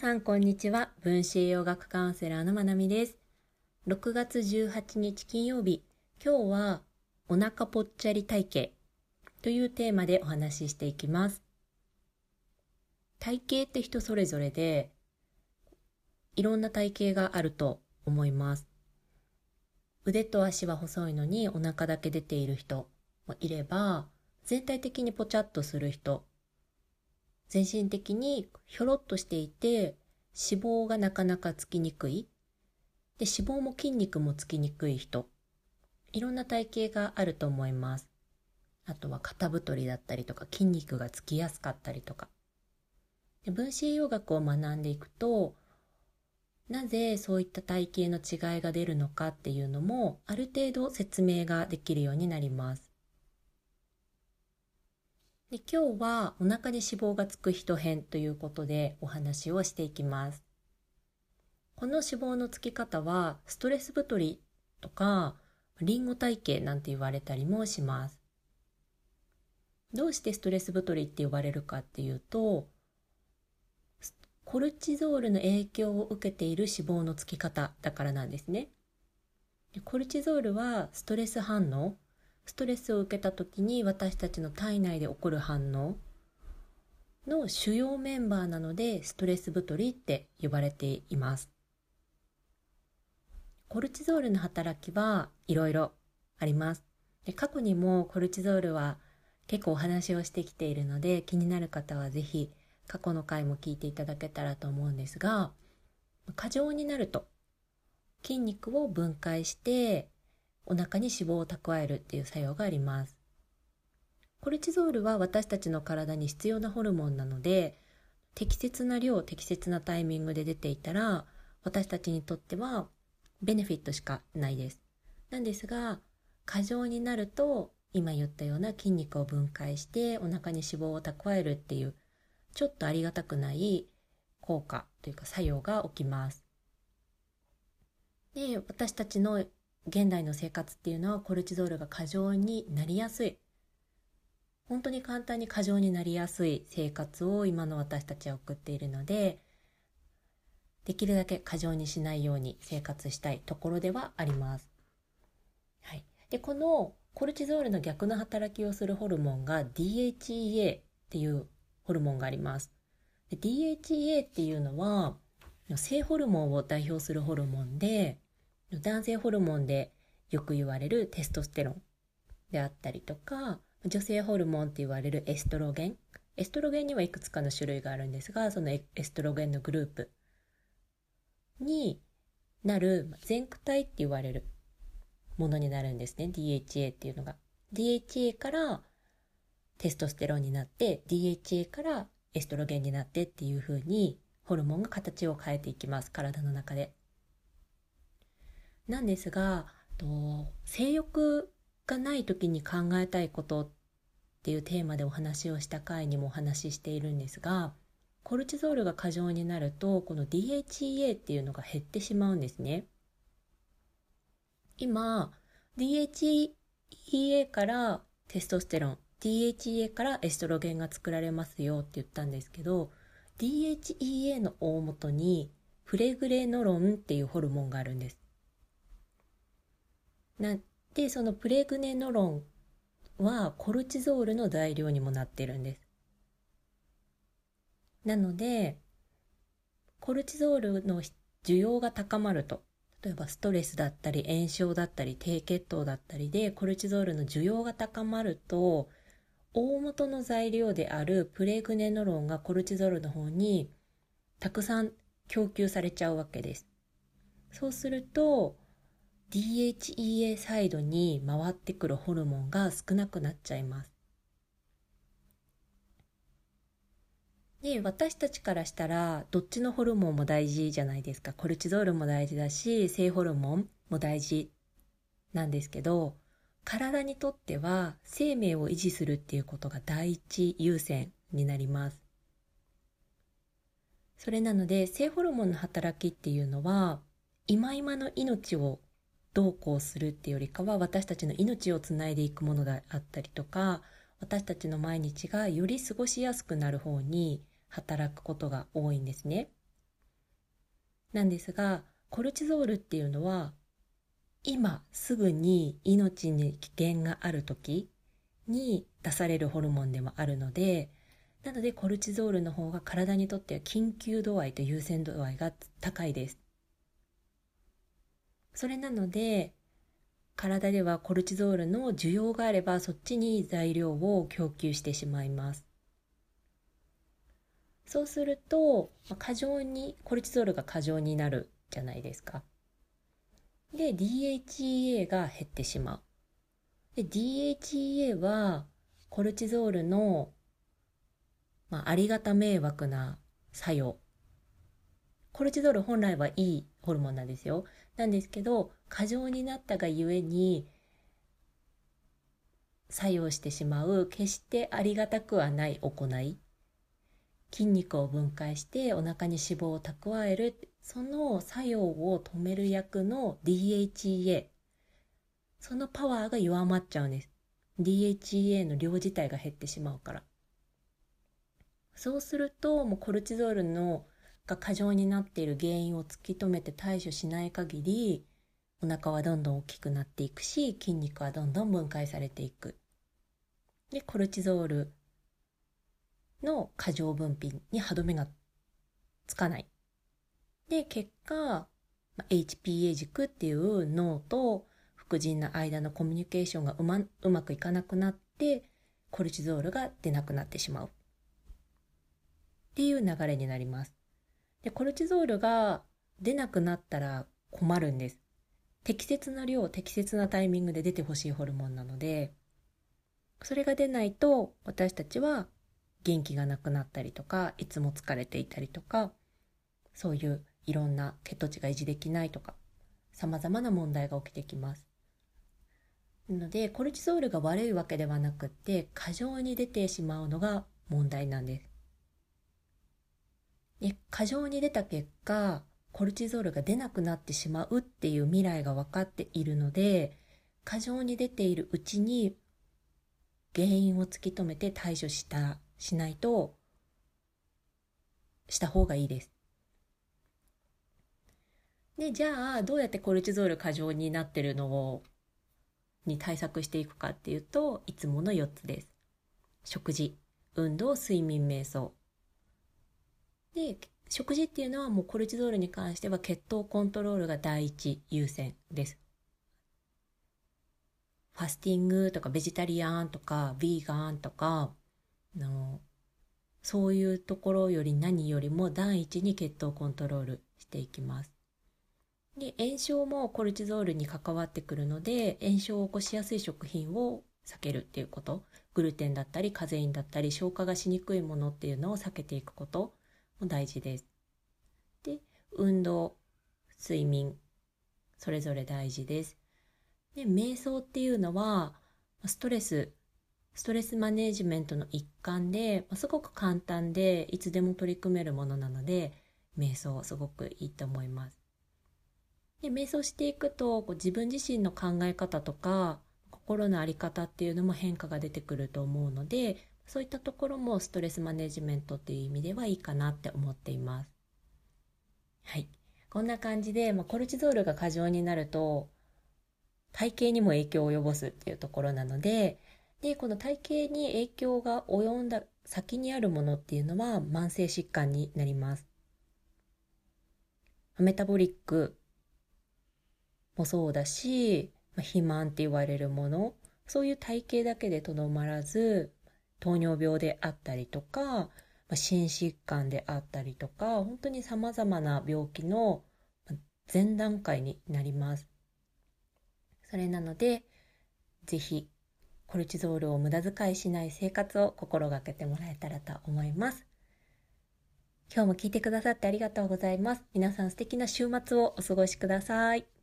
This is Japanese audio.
さんこんにちは。分子栄養学カウンセラーのまなみです。6月18日金曜日。今日はお腹ぽっちゃり体型というテーマでお話ししていきます。体型って人それぞれでいろんな体型があると思います。腕と足は細いのにお腹だけ出ている人もいれば全体的にぽちゃっとする人全身的にひょろっとしていて脂肪がなかなかつきにくい。で脂肪も筋肉もつきにくい人。いろんな体型があると思います。あとは肩太りだったりとか筋肉がつきやすかったりとか。で分子栄養学を学んでいくとなぜそういった体型の違いが出るのかっていうのもある程度説明ができるようになります。で今日はお腹に脂肪がつく人編ということでお話をしていきます。この脂肪のつき方はストレス太りとかリンゴ体型なんて言われたりもします。どうしてストレス太りって呼ばれるかっていうとコルチゾールの影響を受けている脂肪のつき方だからなんですね。コルチゾールはストレス反応ストレスを受けた時に私たちの体内で起こる反応の主要メンバーなのでストレス太りって呼ばれています。コルチゾールの働きはいろいろありますで。過去にもコルチゾールは結構お話をしてきているので気になる方はぜひ過去の回も聞いていただけたらと思うんですが過剰になると筋肉を分解してお腹に脂肪を蓄えるっていう作用があります。コルチゾールは私たちの体に必要なホルモンなので適切な量適切なタイミングで出ていたら私たちにとってはベネフィットしかないです。なんですが過剰になると今言ったような筋肉を分解してお腹に脂肪を蓄えるっていうちょっとありがたくない効果というか作用が起きます。で私たちの現代の生活っていうのはコルチゾールが過剰になりやすい本当に簡単に過剰になりやすい生活を今の私たちは送っているのでできるだけ過剰にしないように生活したいところではあります。はい、でこのコルチゾールの逆の働きをするホルモンが DHEA っていうホルモンがあります。で DHEA っていうのは性ホルモンを代表するホルモンで男性ホルモンでよく言われるテストステロンであったりとか、女性ホルモンって言われるエストロゲン。エストロゲンにはいくつかの種類があるんですが、そのエストロゲンのグループになる前駆体って言われるものになるんですね。 DHEA っていうのが。DHA からテストステロンになって、DHA からエストロゲンになってっていう風にホルモンが形を変えていきます。体の中で。なんですがと性欲がない時に考えたいことっていうテーマでお話をした回にもお話ししているんですがコルチゾールが過剰になるとこの DHEA っていうのが減ってしまうんですね。今 DHEA からテストステロン DHEA からエストロゲンが作られますよって言ったんですけど DHEA の大元にフレグレノロンっていうホルモンがあるんです。なでそのプレグネノロンはコルチゾールの材料にもなってるんですなのでコルチゾールの需要が高まると例えばストレスだったり炎症だったり低血糖だったりでコルチゾールの需要が高まると大元の材料であるプレグネノロンがコルチゾールの方にたくさん供給されちゃうわけです。そうすると DHEA サイドに回ってくるホルモンが少なくなっちゃいます。で、私たちからしたら、どっちのホルモンも大事じゃないですか。コルチゾールも大事だし、性ホルモンも大事なんですけど、体にとっては生命を維持するっていうことが第一優先になります。それなので、性ホルモンの働きっていうのは、今今の命をどうこうするっていうよりかは私たちの命をつないでいくものであったりとか私たちの毎日がより過ごしやすくなる方に働くことが多いんですね。なんですが、コルチゾールっていうのは、今すぐに命に危険がある時に出されるホルモンでもあるので、なのでコルチゾールの方が体にとっては緊急度合いと優先度合いが高いです。それなので、体ではコルチゾールの需要があればそっちに材料を供給してしまいます。そうすると、過剰に、コルチゾールが過剰になるじゃないですか。で、DHEA が減ってしまう。で、DHEA は、コルチゾールの、まあ、ありがた迷惑な作用。コルチゾール本来はいいホルモンなんですよ。なんですけど、過剰になったがゆえに、作用してしまう、決してありがたくはない行い。筋肉を分解してお腹に脂肪を蓄えるその作用を止める役の DHEA そのパワーが弱まっちゃうんです DHEA の量自体が減ってしまうからそうするともうコルチゾールのが過剰になっている原因を突き止めて対処しない限りお腹はどんどん大きくなっていくし筋肉はどんどん分解されていくでコルチゾールの過剰分泌に歯止めがつかない。で、結果、HPA 軸っていう脳と副腎の間のコミュニケーションがうまうまくいかなくなって、コルチゾールが出なくなってしまう。っていう流れになります。で、コルチゾールが出なくなったら困るんです。適切な量、適切なタイミングで出てほしいホルモンなので、それが出ないと私たちは元気がなくなったりとか、いつも疲れていたりとか、そういういろんな血糖値が維持できないとか、様々な問題が起きてきます。なので、コルチゾールが悪いわけではなくって、過剰に出てしまうのが問題なんです。過剰に出た結果、コルチゾールが出なくなってしまうっていう未来が分かっているので、過剰に出ているうちに原因を突き止めて対処したしないと、した方がいいです。で、じゃあ、どうやってコルチゾール過剰になってるのを、に対策していくかっていうと、いつもの4つです。食事、運動、睡眠、瞑想。で、食事っていうのはもうコルチゾールに関しては血糖コントロールが第一優先です。ファスティングとかベジタリアンとかビーガンとかのそういうところより何よりも第一に血糖コントロールしていきます。で炎症もコルチゾールに関わってくるので炎症を起こしやすい食品を避けるっていうことグルテンだったりカゼインだったり消化がしにくいものっていうのを避けていくことも大事です。で運動睡眠それぞれ大事です。で瞑想っていうのはストレスストレスマネジメントの一環で、すごく簡単でいつでも取り組めるものなので、瞑想すごくいいと思います。で瞑想していくとこう自分自身の考え方とか心の在り方っていうのも変化が出てくると思うのでそういったところもストレスマネジメントっていう意味ではいいかなって思っています。はい。こんな感じで、まあ、コルチゾールが過剰になると体型にも影響を及ぼすっていうところなのでで、この体型に影響が及んだ先にあるものっていうのは慢性疾患になります。メタボリックもそうだし、まあ肥満って言われるもの、そういう体型だけでとどまらず、糖尿病であったりとか、心疾患であったりとか、本当に様々な病気の前段階になります。それなので、ぜひコルチゾールを無駄遣いしない生活を心がけてもらえたらと思います。今日も聞いてくださってありがとうございます。皆さん素敵な週末をお過ごしください。